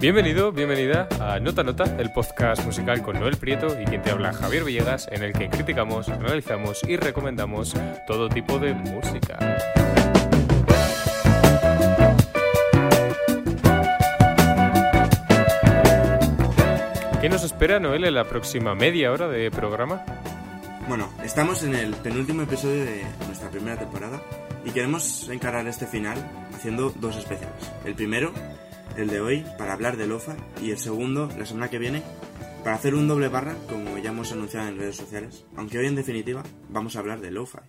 Bienvenido, bienvenida a Nota Nota, el podcast musical con Noel Prieto y quien te habla Javier Villegas, en el que criticamos, analizamos y recomendamos todo tipo de música. ¿Qué nos espera, Noel, en la próxima media hora de programa? Bueno, estamos en el penúltimo episodio de nuestra primera temporada y queremos encarar este final haciendo dos especiales. El primero, el de hoy, para hablar de Lofa, y el segundo, la semana que viene, para hacer un doble barra, como ya hemos anunciado en redes sociales. Aunque hoy, en definitiva, vamos a hablar de Lofa.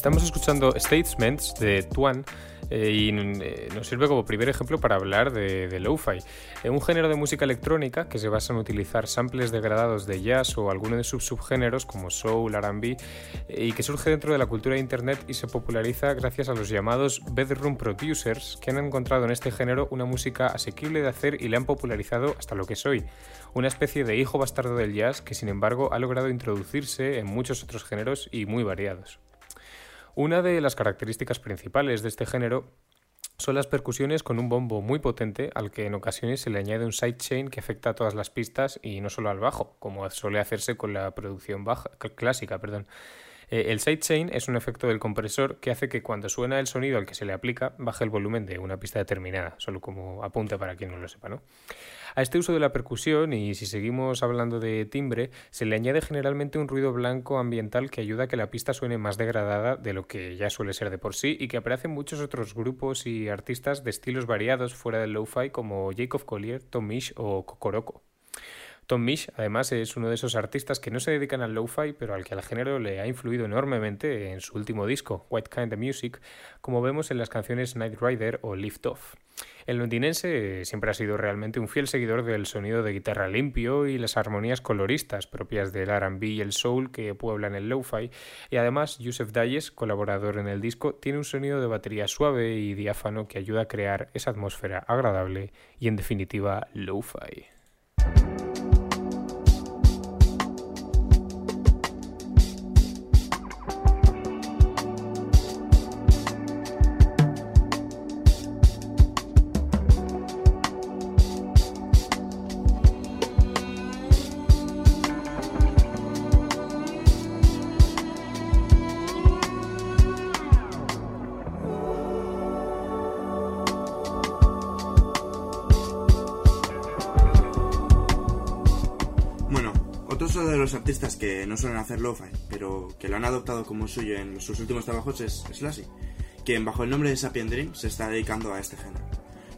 Estamos escuchando Statements de Tuan eh, y eh, nos sirve como primer ejemplo para hablar de, lo-fi, eh, un género de música electrónica que se basa en utilizar samples degradados de jazz o alguno de sus subgéneros como soul, R&B y que surge dentro de la cultura de internet y se populariza gracias a los llamados bedroom producers que han encontrado en este género una música asequible de hacer y le han popularizado hasta lo que es hoy, una especie de hijo bastardo del jazz que sin embargo ha logrado introducirse en muchos otros géneros y muy variados. Una de las características principales de este género son las percusiones con un bombo muy potente al que en ocasiones se le añade un sidechain que afecta a todas las pistas y no solo al bajo, como suele hacerse con la producción baja, clásica. Perdón. Eh, el sidechain es un efecto del compresor que hace que cuando suena el sonido al que se le aplica baje el volumen de una pista determinada, solo como apunte para quien no lo sepa. ¿no? A este uso de la percusión, y si seguimos hablando de timbre, se le añade generalmente un ruido blanco ambiental que ayuda a que la pista suene más degradada de lo que ya suele ser de por sí y que aparece en muchos otros grupos y artistas de estilos variados fuera del lo-fi como Jacob Collier, Tom o Kokoroko. Tom Misch, además, es uno de esos artistas que no se dedican al lo-fi, pero al que el género le ha influido enormemente en su último disco, White Kind of Music, como vemos en las canciones Night Rider o Lift Off. El londinense siempre ha sido realmente un fiel seguidor del sonido de guitarra limpio y las armonías coloristas propias del R&B y el soul que pueblan el lo-fi, y además Yusef Dayes, colaborador en el disco, tiene un sonido de batería suave y diáfano que ayuda a crear esa atmósfera agradable y en definitiva lo-fi. Los artistas que no suelen hacer lo-fi, pero que lo han adoptado como suyo en sus últimos trabajos es Slashy, quien bajo el nombre de Sapien Dream se está dedicando a este género.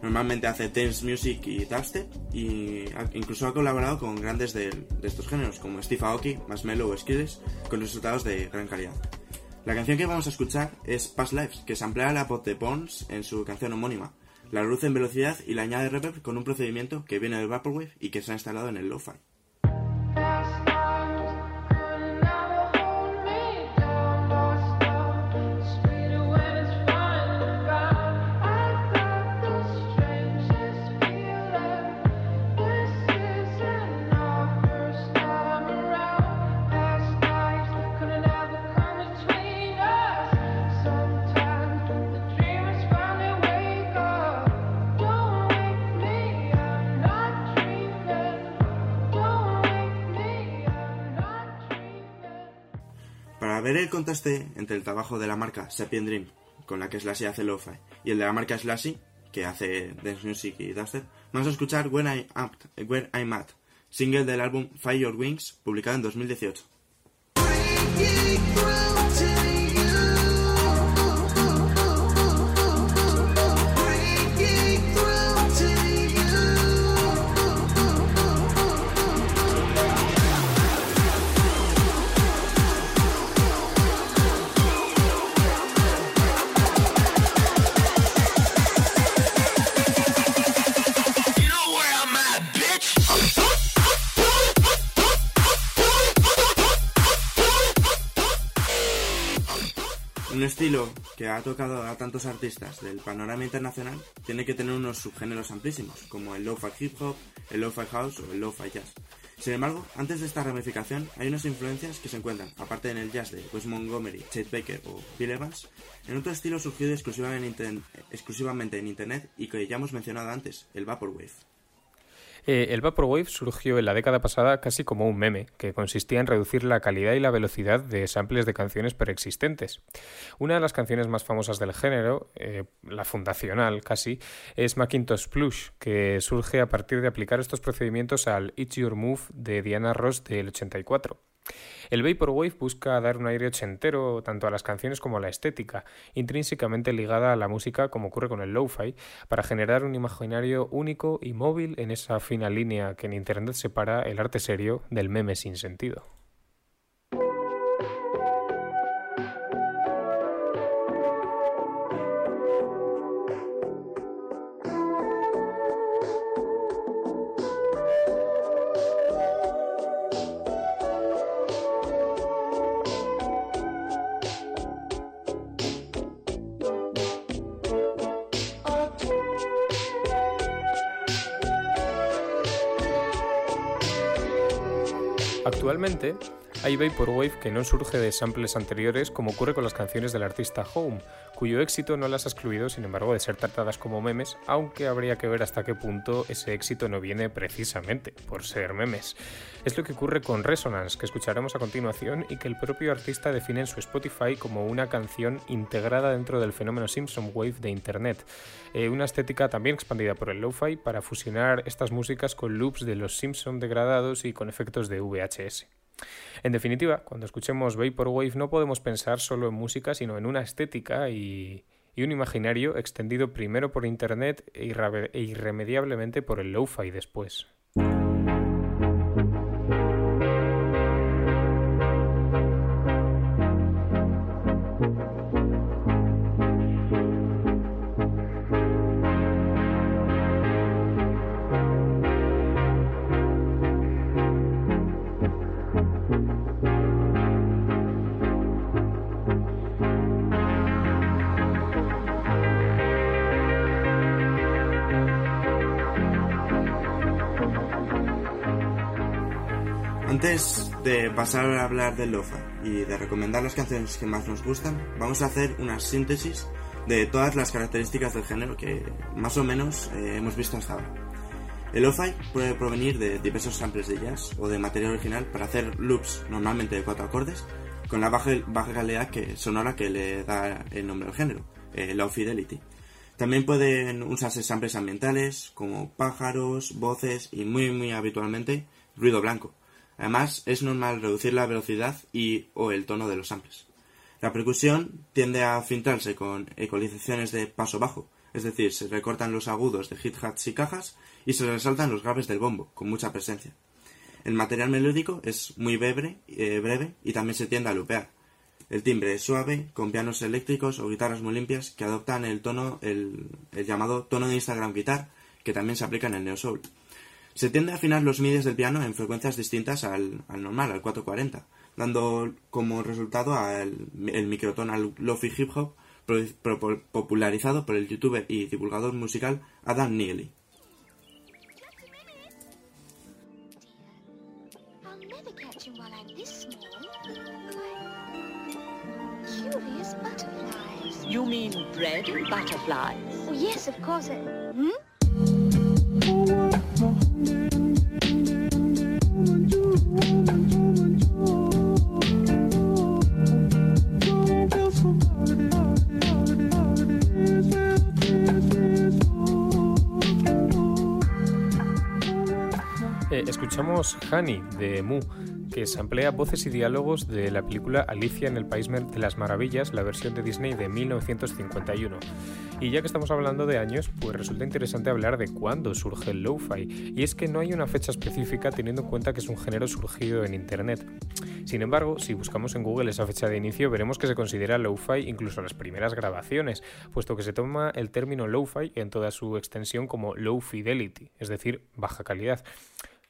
Normalmente hace dance music y dubstep y incluso ha colaborado con grandes de, de estos géneros como Steve Aoki, Marshmello o Skills con resultados de gran calidad. La canción que vamos a escuchar es Past Lives, que samplea la voz de Bones en su canción homónima. La reduce en velocidad y la añade reverb con un procedimiento que viene del Vaporwave y que se ha instalado en el lo-fi. Ver el contraste entre el trabajo de la marca Sapien Dream, con la que Slashy hace lo-fi, y el de la marca Slashy, que hace dance music y dubstep, vamos a escuchar When, I Am- Where I'm At, single del álbum Fire Your Wings, publicado en 2018. Un estilo que ha tocado a tantos artistas del panorama internacional tiene que tener unos subgéneros amplísimos, como el lo-fi hip hop, el lo-fi house o el lo-fi jazz. Sin embargo, antes de esta ramificación hay unas influencias que se encuentran, aparte en el jazz de Wes Montgomery, Chet Baker o Bill Evans, en otro estilo surgido exclusivamente en Internet y que ya hemos mencionado antes, el Vaporwave. Eh, el Vaporwave surgió en la década pasada casi como un meme, que consistía en reducir la calidad y la velocidad de samples de canciones preexistentes. Una de las canciones más famosas del género, eh, la fundacional casi, es Macintosh Plush, que surge a partir de aplicar estos procedimientos al It's Your Move de Diana Ross del 84. El Vaporwave busca dar un aire ochentero tanto a las canciones como a la estética, intrínsecamente ligada a la música como ocurre con el lo-fi, para generar un imaginario único y móvil en esa fina línea que en Internet separa el arte serio del meme sin sentido. Actualmente hay Vaporwave que no surge de samples anteriores como ocurre con las canciones del artista Home, cuyo éxito no las ha excluido sin embargo de ser tratadas como memes, aunque habría que ver hasta qué punto ese éxito no viene precisamente por ser memes. Es lo que ocurre con Resonance, que escucharemos a continuación y que el propio artista define en su Spotify como una canción integrada dentro del fenómeno Simpson Wave de Internet, eh, una estética también expandida por el lo-fi para fusionar estas músicas con loops de los Simpson degradados y con efectos de VHS. En definitiva, cuando escuchemos Vaporwave no podemos pensar solo en música, sino en una estética y, un imaginario extendido primero por Internet e, e irremediablemente por el lo-fi después. Antes de pasar a hablar del lofa y de recomendar las canciones que más nos gustan, vamos a hacer una síntesis de todas las características del género que más o menos eh, hemos visto hasta ahora. El lo-fi puede provenir de diversos samples de jazz o de material original para hacer loops normalmente de cuatro acordes con la baja, baja calidad que, sonora que le da el nombre al género, eh, low fidelity. También pueden usarse samples ambientales como pájaros, voces y muy muy habitualmente ruido blanco Además, es normal reducir la velocidad y o el tono de los samples. La percusión tiende a filtrarse con ecualizaciones de paso bajo, es decir, se recortan los agudos de hit-hats y cajas y se resaltan los graves del bombo, con mucha presencia. El material melódico es muy breve, eh, breve y también se tiende a lupear. El timbre es suave, con pianos eléctricos o guitarras muy limpias que adoptan el tono, el, el llamado tono de Instagram guitar, que también se aplica en el neo soul. Se tiende a afinar los midis del piano en frecuencias distintas al, normal, al 440, dando como resultado al, el microtonal lofi hip hop popularizado por el youtuber y divulgador musical Adam Neely. You mean bread butterflies? Oh, yes, of course. Hmm? Eh, escuchamos Honey de Mu, que se emplea voces y diálogos de la película Alicia en el País de las Maravillas, la versión de Disney de 1951. Y ya que estamos hablando de años, pues resulta interesante hablar de cuándo surge el lo-fi. Y es que no hay una fecha específica teniendo en cuenta que es un género surgido en Internet. Sin embargo, si buscamos en Google esa fecha de inicio, veremos que se considera lo-fi incluso las primeras grabaciones, puesto que se toma el término lo-fi en toda su extensión como low fidelity, es decir, baja calidad.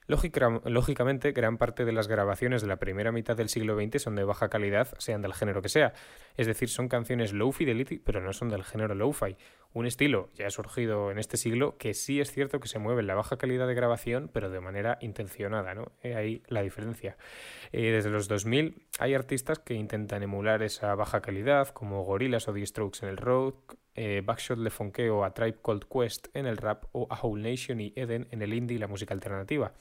Lógicamente, gran parte de las grabaciones de la primera mitad del siglo XX son de baja calidad, sean del género que sea. Es decir, son canciones low fidelity, pero no son del género lo-fi. Un estilo ya ha surgido en este siglo que sí es cierto que se mueve en la baja calidad de grabación, pero de manera intencionada, ¿no? ahí la diferencia. Eh, desde los 2000 hay artistas que intentan emular esa baja calidad, como Gorillaz o The Strokes en el rock, eh, Backshot Le Fonke o A Tribe Called Quest en el rap o A Whole Nation y Eden en el indie y la música alternativa.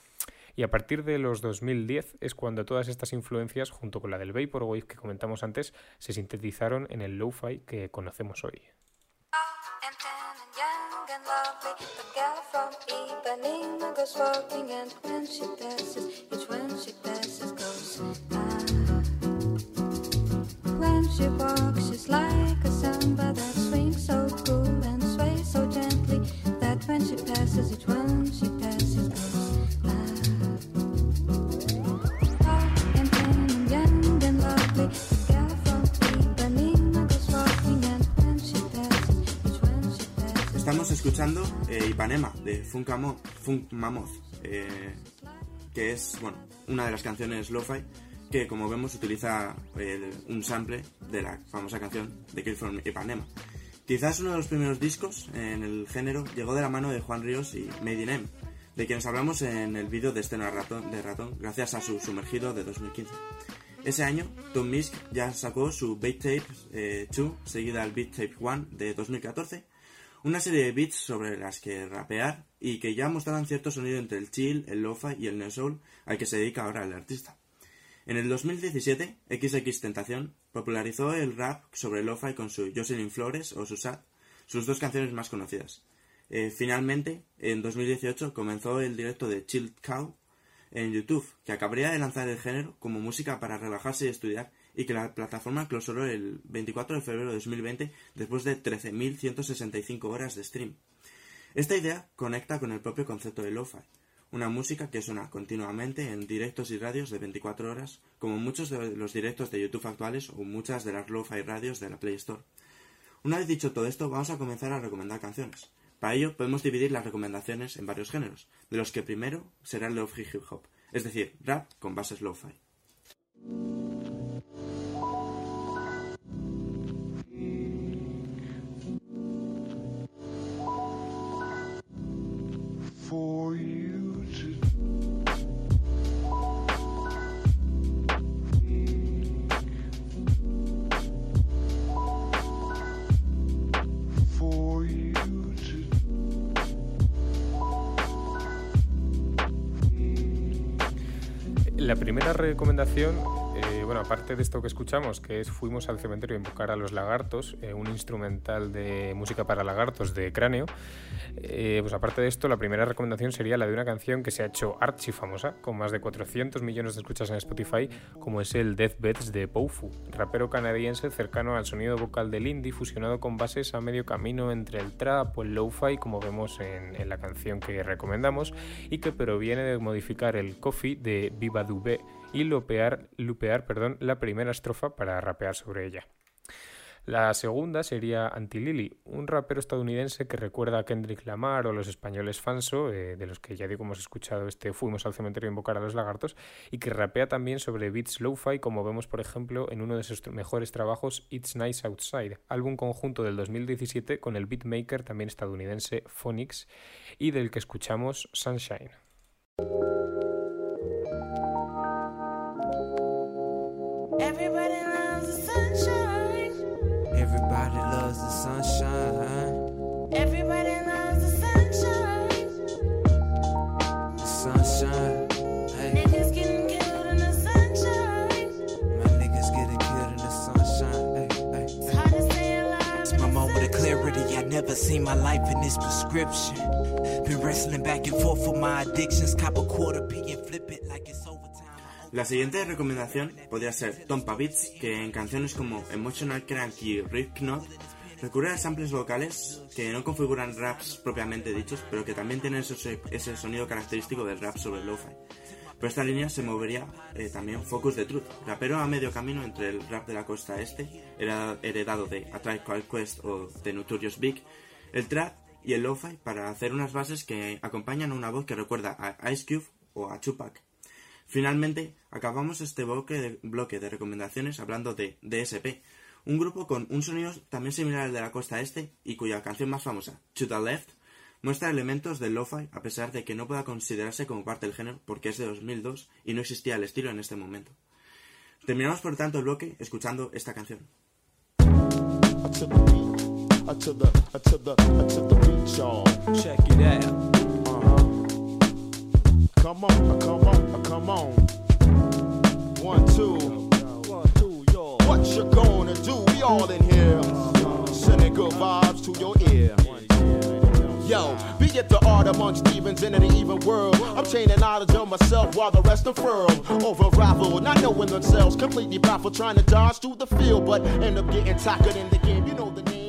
Y a partir de los 2010 es cuando todas estas influencias, junto con la del Vaporwave que comentamos antes, se sintetizaron en el lo-fi que conocemos hoy. and lovely. The girl from Ipanema goes walking, and when she passes, each when she passes goes. Ah. When she walks, she's like a samba that swings so cool and sways so gently that when she passes, it. one. Escuchando eh, Ipanema de Funk, Mammoth, eh, que es bueno, una de las canciones lo-fi que como vemos utiliza un sample de la famosa canción de Kill from Ipanema. Quizás uno de los primeros discos en el género llegó de la mano de Juan Ríos y Made in M, de quienes hablamos en el vídeo de Escena Ratón, de Ratón, gracias a su sumergido de 2015. Ese año, Tom Misk ya sacó su Beat Tape 2, eh, seguida al Beat Tape 1 de 2014, una serie de beats sobre las que rapear y que ya mostraban cierto sonido entre el chill, el lo-fi y el neo soul al que se dedica ahora el artista. En el 2017, XX Tentación popularizó el rap sobre lo-fi con su Jocelyn Flores o Susat, sus dos canciones más conocidas. Eh, finalmente, en 2018 comenzó el directo de Chill Cow en YouTube, que acabaría de lanzar el género como música para relajarse y estudiar, y que la plataforma clausuró el 24 de febrero de 2020 después de 13.165 horas de stream. Esta idea conecta con el propio concepto de lo-fi, una música que suena continuamente en directos y radios de 24 horas, como muchos de los directos de YouTube actuales o muchas de las lo-fi radios de la Play Store. Una vez dicho todo esto, vamos a comenzar a recomendar canciones. Para ello, podemos dividir las recomendaciones en varios géneros, de los que primero será el lo-fi hip hop, es decir, rap con bases lo-fi. La primera recomendación bueno, aparte de esto que escuchamos, que es Fuimos al cementerio a invocar a los lagartos, eh, un instrumental de música para lagartos de cráneo, eh, pues aparte de esto, la primera recomendación sería la de una canción que se ha hecho archi famosa, con más de 400 millones de escuchas en Spotify, como es el Deathbeds de Poufu, rapero canadiense cercano al sonido vocal del indie, fusionado con bases a medio camino entre el trap o el lo-fi, como vemos en, en, la canción que recomendamos, y que proviene de modificar el coffee de Viva Dubé y lupear, perdón, la primera estrofa para rapear sobre ella. La segunda sería Anti-Lily, un rapero estadounidense que recuerda a Kendrick Lamar o los españoles Fanso, eh, de los que ya digo hemos escuchado este Fuimos al cementerio invocar a los lagartos, y que rapea también sobre beats lo-fi, como vemos por ejemplo en uno de sus mejores trabajos It's Nice Outside, álbum conjunto del 2017 con el beatmaker también estadounidense Phonix y del que escuchamos Sunshine. Sunshine. Everybody loves the sunshine. Everybody loves the sunshine. The sunshine. Hey. Niggas getting killed in the sunshine. My niggas getting killed in the sunshine. Hey, hey. It's hard to stay alive. It's my moment of clarity. I never seen my life in this prescription. Been wrestling back and forth for my addictions. Cop a quarter P and flip it like it's over. La siguiente recomendación podría ser Tompa Beats, que en canciones como Emotional Crank y Riff Knot recurre a samples vocales que no configuran raps propiamente dichos, pero que también tienen ese, sonido característico del rap sobre lo-fi. Por esta línea se movería eh, también Focus de Truth, rapero a medio camino entre el rap de la costa este, heredado de A Tribe Called Quest o de Notorious Big, el trap y el lo-fi para hacer unas bases que acompañan a una voz que recuerda a Ice Cube o a Chupac. Finalmente, acabamos este bloque de, bloque de recomendaciones hablando de DSP, un grupo con un sonido también similar al de la costa este y cuya canción más famosa, To the Left, muestra elementos del lo-fi a pesar de que no pueda considerarse como parte del género porque es de 2002 y no existía el estilo en este momento. Terminamos por tanto el bloque escuchando esta canción. Come on, uh, come on, uh, come on. One, two. One, two, yo. What you gonna do? We all in here. Sending good vibes to your ear. Yo, be it the art among Stevens in an even world. I'm chaining knowledge of myself while the rest of unfurl. Over rival, not knowing themselves, completely baffled, trying to dodge through the field, but end up getting tackled in the game. You know the name.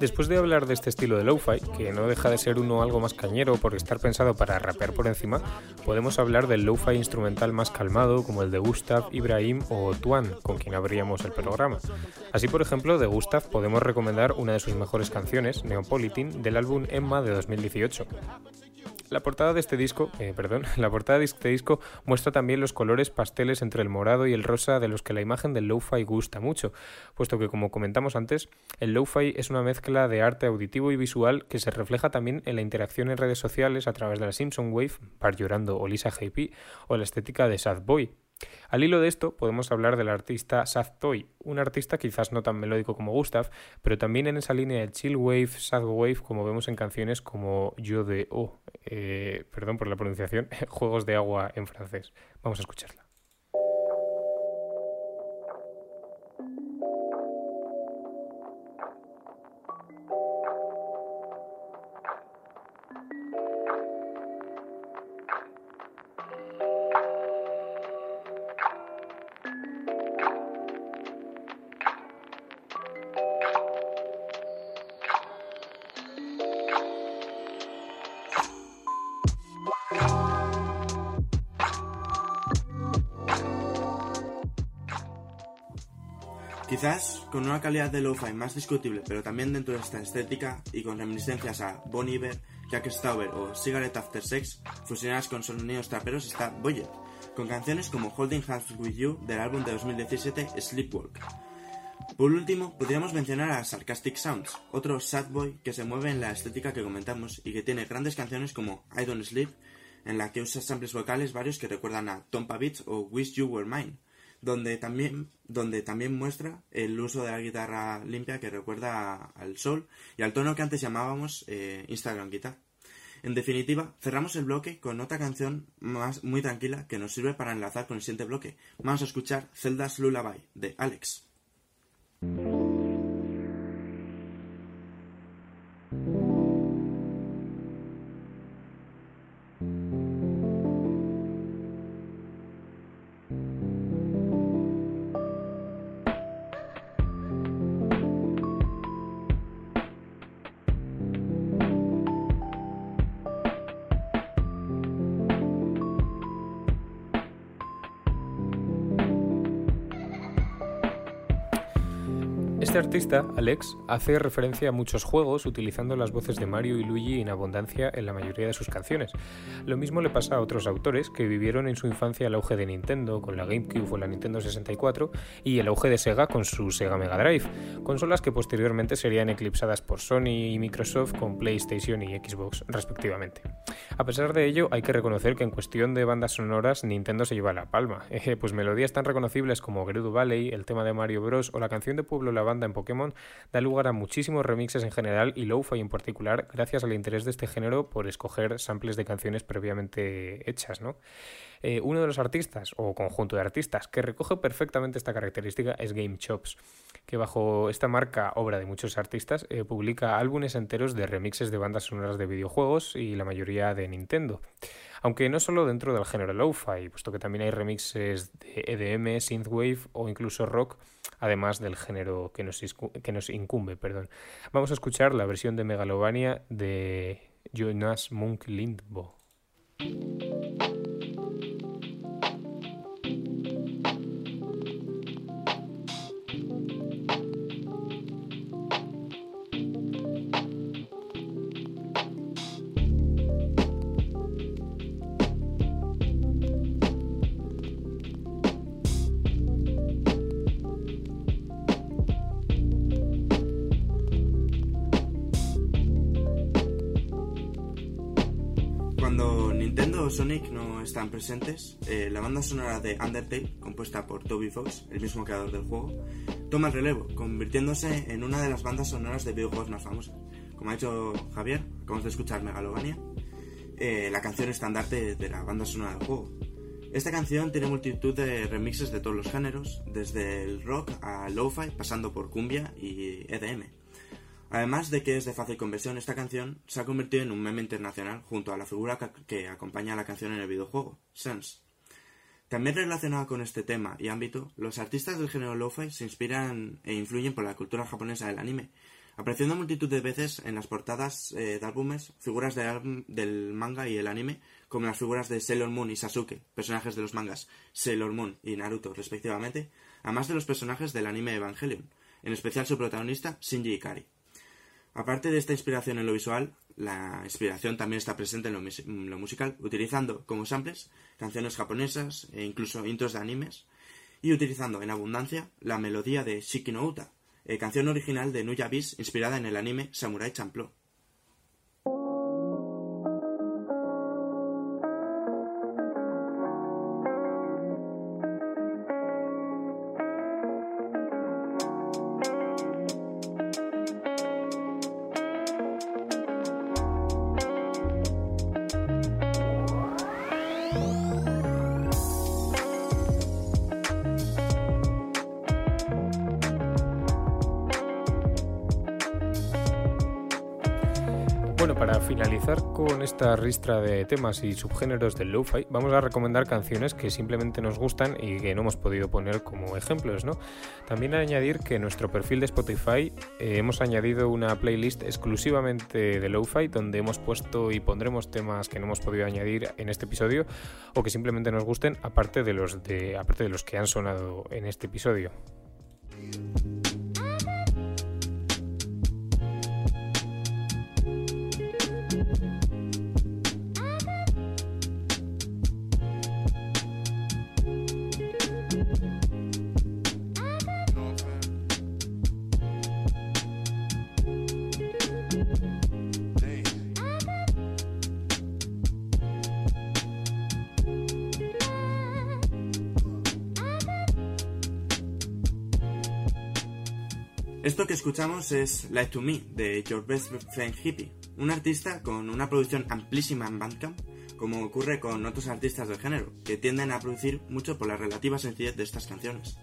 Después de hablar de este estilo de lo-fi, que no deja de ser uno algo más cañero por estar pensado para rapear por encima, podemos hablar del lo-fi instrumental más calmado como el de Gustav, Ibrahim o Tuan, con quien abríamos el programa. Así, por ejemplo, de Gustav podemos recomendar una de sus mejores canciones, Neopolitan, del álbum Emma de 2018. La portada de este disco, eh, perdón, la portada de este disco muestra también los colores pasteles entre el morado y el rosa de los que la imagen del lo-fi gusta mucho, puesto que como comentamos antes, el lo-fi es una mezcla de arte auditivo y visual que se refleja también en la interacción en redes sociales a través de la Simpson Wave, Par Llorando o Lisa JP, o la estética de Sad Boy, al hilo de esto, podemos hablar del artista Sad Toy, un artista quizás no tan melódico como Gustav, pero también en esa línea de chill wave, sad wave, como vemos en canciones como Yo de O, eh, perdón por la pronunciación, Juegos de agua en francés. Vamos a escucharla. Quizás con una calidad de lo-fi más discutible, pero también dentro de esta estética y con reminiscencias a Bon Iver, Jack Stauber o Cigarette After Sex, fusionadas con sonidos traperos, está Boyet, con canciones como Holding Hands With You del álbum de 2017 Sleepwalk. Por último, podríamos mencionar a Sarcastic Sounds, otro sad boy que se mueve en la estética que comentamos y que tiene grandes canciones como I Don't Sleep, en la que usa samples vocales varios que recuerdan a Tompa Beats o Wish You Were Mine donde también, donde también muestra el uso de la guitarra limpia que recuerda al sol y al tono que antes llamábamos eh, Instagram Guitar. En definitiva, cerramos el bloque con otra canción más muy tranquila que nos sirve para enlazar con el siguiente bloque. Vamos a escuchar Zelda's Lullaby de Alex. Artista, Alex, hace referencia a muchos juegos utilizando las voces de Mario y Luigi en abundancia en la mayoría de sus canciones. Lo mismo le pasa a otros autores que vivieron en su infancia el auge de Nintendo con la GameCube o la Nintendo 64 y el auge de Sega con su Sega Mega Drive, consolas que posteriormente serían eclipsadas por Sony y Microsoft con PlayStation y Xbox respectivamente. A pesar de ello, hay que reconocer que en cuestión de bandas sonoras Nintendo se lleva la palma, pues melodías tan reconocibles como Gerudo Valley, el tema de Mario Bros o la canción de Pueblo La Banda en Pokémon da lugar a muchísimos remixes en general y lo-fi en particular, gracias al interés de este género por escoger samples de canciones previamente hechas. Eh, uno de los artistas, o conjunto de artistas, que recoge perfectamente esta característica es Game Chops, que bajo esta marca, obra de muchos artistas, eh, publica álbumes enteros de remixes de bandas sonoras de videojuegos y la mayoría de Nintendo. Aunque no solo dentro del género lo-fi, puesto que también hay remixes de EDM, synthwave o incluso rock, además del género que nos, que nos incumbe. Perdón. Vamos a escuchar la versión de Megalovania de Jonas Munk Lindbo. Sonic no están presentes, eh, la banda sonora de Undertale, compuesta por Toby Fox, el mismo creador del juego, toma el relevo, convirtiéndose en una de las bandas sonoras de videojuegos más famosas. Como ha dicho Javier, acabamos de escuchar Megalovania, eh, la canción estandarte de la banda sonora del juego. Esta canción tiene multitud de remixes de todos los géneros, desde el rock a lo-fi, pasando por cumbia y EDM. Además de que es de fácil conversión, esta canción se ha convertido en un meme internacional junto a la figura que acompaña a la canción en el videojuego, Sense. También relacionado con este tema y ámbito, los artistas del género lo-fi se inspiran e influyen por la cultura japonesa del anime, apareciendo multitud de veces en las portadas eh, de álbumes figuras del manga y el anime, como las figuras de Sailor Moon y Sasuke, personajes de los mangas Sailor Moon y Naruto respectivamente, además de los personajes del anime Evangelion, en especial su protagonista Shinji Ikari. Aparte de esta inspiración en lo visual, la inspiración también está presente en lo, musical, utilizando como samples canciones japonesas e incluso intros de animes, y utilizando en abundancia la melodía de Shiki no Uta, eh, canción original de Nuya Beast inspirada en el anime Samurai Champloo. Con esta ristra de temas y subgéneros del lo-fi, vamos a recomendar canciones que simplemente nos gustan y que no hemos podido poner como ejemplos, ¿no? También añadir que en nuestro perfil de Spotify eh, hemos añadido una playlist exclusivamente de lo-fi donde hemos puesto y pondremos temas que no hemos podido añadir en este episodio o que simplemente nos gusten aparte de los de aparte de los que han sonado en este episodio. Escuchamos es Light to Me de Your Best Friend Hippie, un artista con una producción amplísima en Bandcamp, como ocurre con otros artistas del género, que tienden a producir mucho por la relativa sencillez de estas canciones.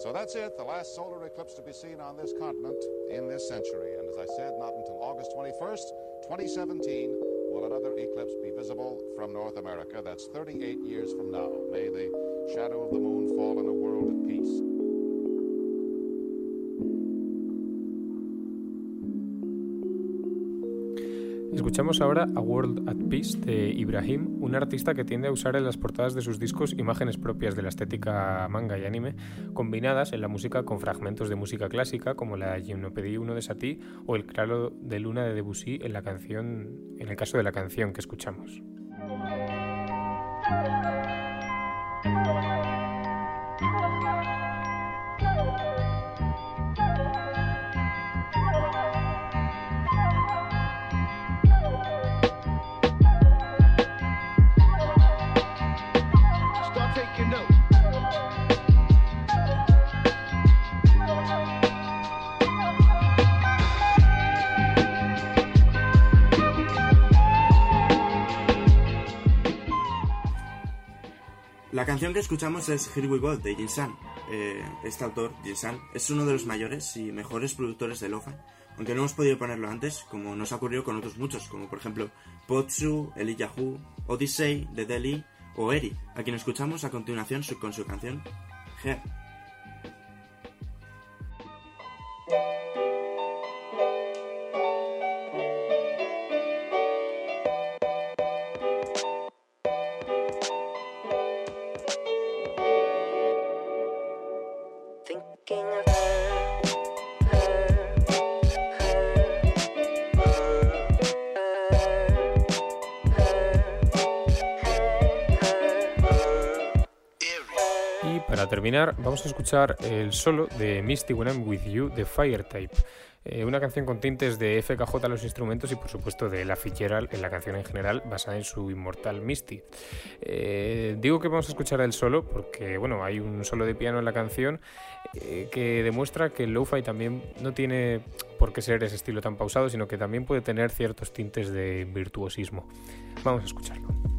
So that's it, the last solar eclipse to be seen on this continent in this century. And as I said, not until August 21st, 2017. Will another eclipse be visible from North America. That's 38 years from now. May the shadow of the moon fall in a world at peace. Escuchamos ahora A World at Peace de Ibrahim, un artista que tiende a usar en las portadas de sus discos imágenes propias de la estética manga y anime, combinadas en la música con fragmentos de música clásica como la Gymnopédie 1 de Satie o el Claro de Luna de Debussy en la canción, en el caso de la canción que escuchamos. La canción que escuchamos es Here We Go de Jin San. Eh, este autor, Jin San, es uno de los mayores y mejores productores de lo-fi, aunque no hemos podido ponerlo antes, como nos ha ocurrido con otros muchos, como por ejemplo Potsu, Eli Yahoo, Odyssey de Delhi o Eri, a quien escuchamos a continuación con su canción Here. Vamos a escuchar el solo de Misty When I'm With You de Firetype. Eh, una canción con tintes de FKJ a los instrumentos y por supuesto de La Fitzgerald en la canción en general basada en su inmortal Misty. Eh, digo que vamos a escuchar el solo porque bueno, hay un solo de piano en la canción eh, que demuestra que el lo-fi también no tiene por qué ser ese estilo tan pausado, sino que también puede tener ciertos tintes de virtuosismo. Vamos a escucharlo.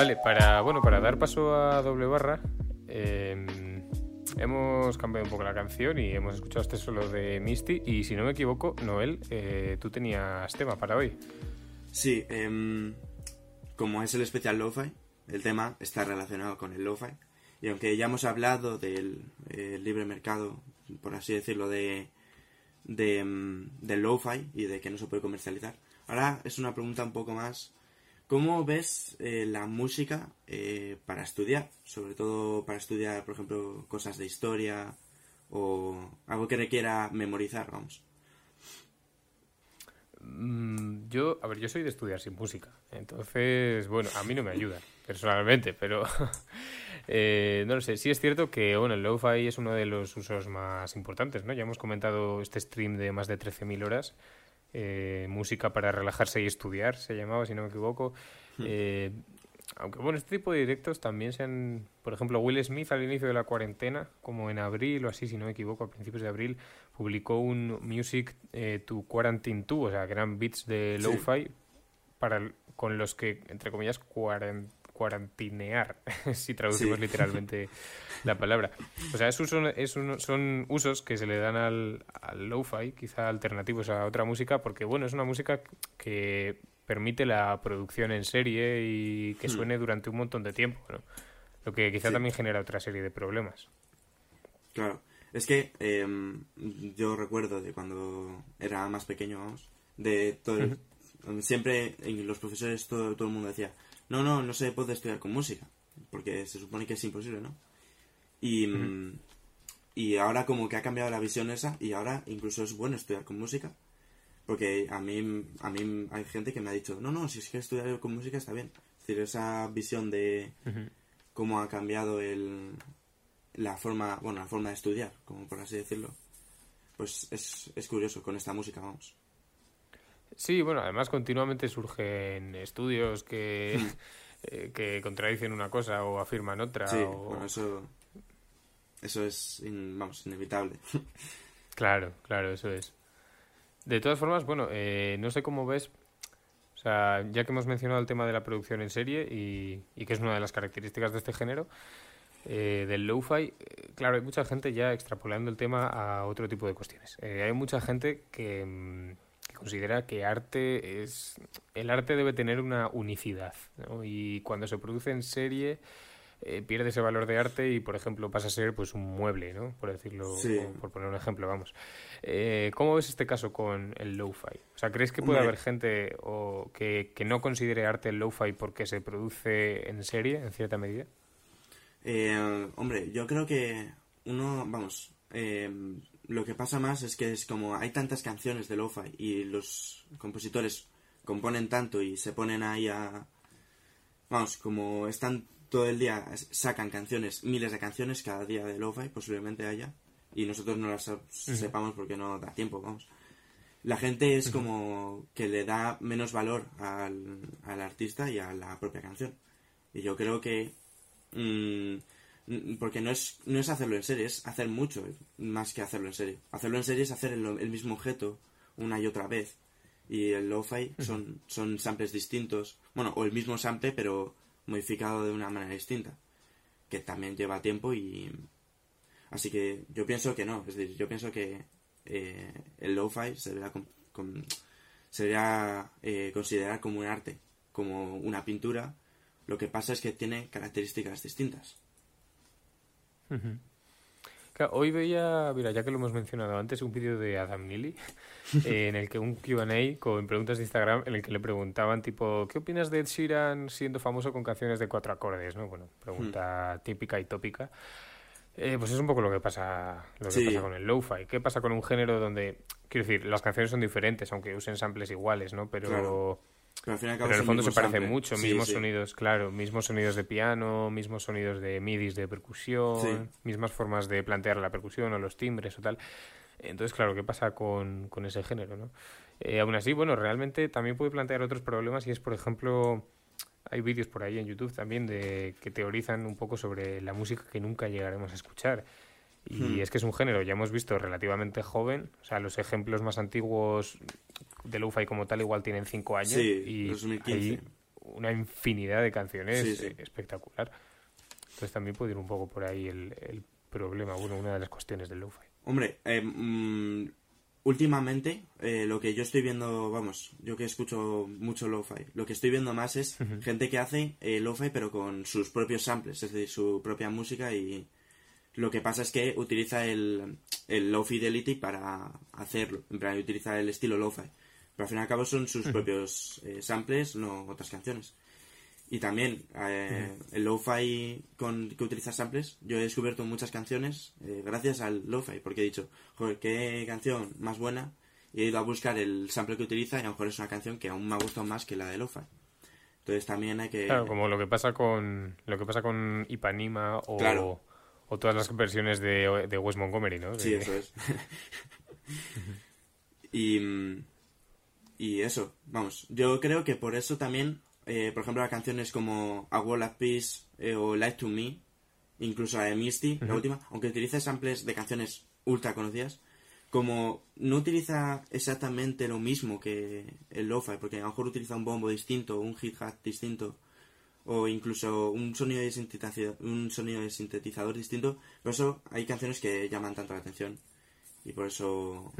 Vale, para, bueno, para dar paso a doble barra, em, hemos cambiado un poco la canción y hemos escuchado este solo de Misty. Y si no me equivoco, Noel, eh, tú tenías tema para hoy. Sí, em, como es el especial Lo-Fi, el tema está relacionado con el Lo-Fi. Y aunque ya hemos hablado del eh, libre mercado, por así decirlo, de, de em, del Lo-Fi y de que no se puede comercializar, ahora es una pregunta un poco más ¿Cómo ves eh, la música eh, para estudiar? Sobre todo para estudiar, por ejemplo, cosas de historia o algo que requiera memorizar, vamos. Mm, yo, a ver, yo soy de estudiar sin música, entonces, bueno, a mí no me ayuda personalmente, pero eh, no lo sé. Sí es cierto que, bueno, el lo-fi es uno de los usos más importantes, ¿no? Ya hemos comentado este stream de más de 13.000 horas eh, música para relajarse y estudiar, se llamaba, si no me equivoco. Hmm. Eh, aunque bueno, este tipo de directos también se han, por ejemplo, Will Smith al inicio de la cuarentena, como en abril o así, si no me equivoco, a principios de abril, publicó un Music eh, to Quarantine 2, o sea, que eran beats de lo-fi para con los que, entre comillas, cuarentena cuarantinear, si traducimos literalmente la palabra. O sea, es es son usos que se le dan al, al lo-fi, quizá alternativos a otra música, porque bueno, es una música que permite la producción en serie y que hmm. suene durante un montón de tiempo, ¿no? Lo que quizá también genera otra serie de problemas. Claro, es que em, yo recuerdo de cuando era más pequeño, vamos, de todo siempre los profesores todo, todo el mundo decía no, no, no se puede estudiar con música, porque se supone que es imposible, ¿no? Y, mm, y ahora como que ha cambiado la visión esa y ahora incluso es bueno estudiar con música, porque a mí, a mí hay gente que me ha dicho, no, no, si es que estudiar con música está bien. Es decir, esa visión de cómo ha cambiado el, la forma, bueno, la forma de estudiar, como por así decirlo, pues es, es curioso con esta música, vamos. Sí, bueno, además continuamente surgen estudios que, eh, que contradicen una cosa o afirman otra. Sí, bueno, eso, eso es, vamos, inevitable. Claro, claro, eso es. De todas formas, bueno, eh, no sé cómo ves, o sea, ya que hemos mencionado el tema de la producción en serie y, y que es una de las características de este género, eh, del lo-fi, claro, hay mucha gente ya extrapolando el tema a otro tipo de cuestiones. hay mucha gente que mm, considera que arte es el arte debe tener una unicidad y cuando se produce en serie eh, pierde ese valor de arte y por ejemplo pasa a ser pues un mueble no por decirlo por poner un ejemplo vamos. Eh, cómo ves este caso con el lo-fi o sea crees que puede haber gente o que, que no considere arte el lo-fi porque se produce en serie en cierta medida eh, hombre yo creo que uno vamos lo que pasa más es que es como hay tantas canciones de lo-fi y los compositores componen tanto y se ponen ahí a... Vamos, como están todo el día, sacan canciones, miles de canciones cada día de lo-fi, posiblemente haya, y nosotros no las sepamos porque no da tiempo, vamos. La gente es como que le da menos valor al, al, artista y a la propia canción. Y yo creo que... Mm, porque no es, no es hacerlo en serie, es hacer mucho más que hacerlo en serie. Hacerlo en serie es hacer el, mismo objeto una y otra vez. Y el lo-fi son, son samples distintos. Bueno, o el mismo sample, pero modificado de una manera distinta, que también lleva tiempo y... Así que yo pienso que no, es decir, yo pienso que eh, el lo-fi se debería, se debería eh, considerar como un arte, como una pintura, lo que pasa es que tiene características distintas hoy veía, mira, ya que lo hemos mencionado antes, un vídeo de Adam Neely en el que un QA con preguntas de Instagram en el que le preguntaban, tipo, ¿qué opinas de Ed Sheeran siendo famoso con canciones de cuatro acordes? ¿no? Bueno, pregunta hmm. típica y tópica. Eh, pues es un poco lo que pasa lo que pasa con el lo-fi. ¿Qué pasa con un género donde, quiero decir, las canciones son diferentes, aunque usen samples iguales, ¿no? Pero. Pero, en el fondo se parece mucho, mismos sonidos, claro, mismos sonidos de piano, mismos sonidos de midis de percusión, mismas formas de plantear la percusión o los timbres o tal. Entonces, claro, ¿qué pasa con, con ese género, no? Eh, aún así, bueno, realmente también puede plantear otros problemas y es, por ejemplo, hay vídeos por ahí en YouTube también de que teorizan un poco sobre la música que nunca llegaremos a escuchar. Y hmm. es que es un género, ya hemos visto, relativamente joven. O sea, los ejemplos más antiguos de lo-fi como tal igual tienen cinco años. y hay una infinidad de canciones espectacular. Entonces también puede ir un poco por ahí el, el problema, bueno, una de las cuestiones del lo-fi. Hombre, eh, mm, últimamente eh, lo que yo estoy viendo, vamos, yo que escucho mucho lo-fi, lo que estoy viendo más es gente que hace eh, lo-fi pero con sus propios samples, es decir, su propia música y lo que pasa es que utiliza el, el low fidelity para hacerlo, en plan utiliza el estilo lo-fi, pero al fin y al cabo son sus propios eh, samples, no otras canciones. Y también eh, el lo-fi con que utiliza samples, yo he descubierto muchas canciones eh, gracias al lo-fi, porque he dicho, joder, qué canción más buena, y he ido a buscar el sample que utiliza y a lo mejor es una canción que aún me ha gustado más que la de lo-fi. Entonces también hay que... Claro, como lo que pasa con, lo que pasa con Ipanema o, o todas las versiones de, de Wes Montgomery, ¿no? Sí, eso es. y, y eso, vamos, yo creo que por eso también eh, por ejemplo, las canciones como A Wall of Peace eh, o Light to Me, incluso la de Misty, la última, aunque utiliza samples de canciones ultra conocidas, como no utiliza exactamente lo mismo que el lo-fi, porque a lo mejor utiliza un bombo distinto, un hit-hat distinto, o incluso un sonido de sintetizador, un sonido de sintetizador distinto, por eso hay canciones que llaman tanto la atención. Y por eso...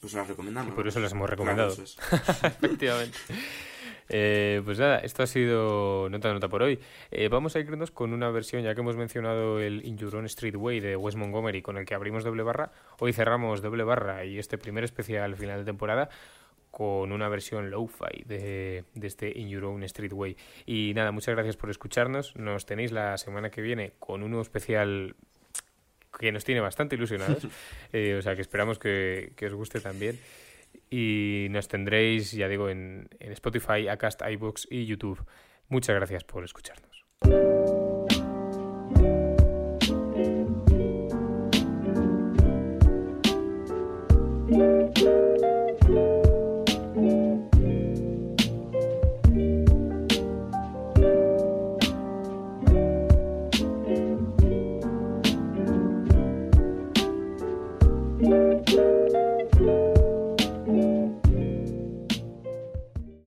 Pues las recomendamos. Y por eso las hemos recomendado. Efectivamente. Eh, pues nada, esto ha sido nota nota por hoy. Eh, vamos a irnos con una versión, ya que hemos mencionado el In Your Own Street Way de Wes Montgomery, con el que abrimos doble barra. Hoy cerramos doble barra y este primer especial final de temporada con una versión lo-fi de, de, este In Your Own Street Way. Y nada, muchas gracias por escucharnos. Nos tenéis la semana que viene con un nuevo especial que nos tiene bastante ilusionados. Eh, o sea, que esperamos que, que, os guste también. Y nos tendréis, ya digo, en, en Spotify, Acast, iBox y YouTube. Muchas gracias por escucharnos.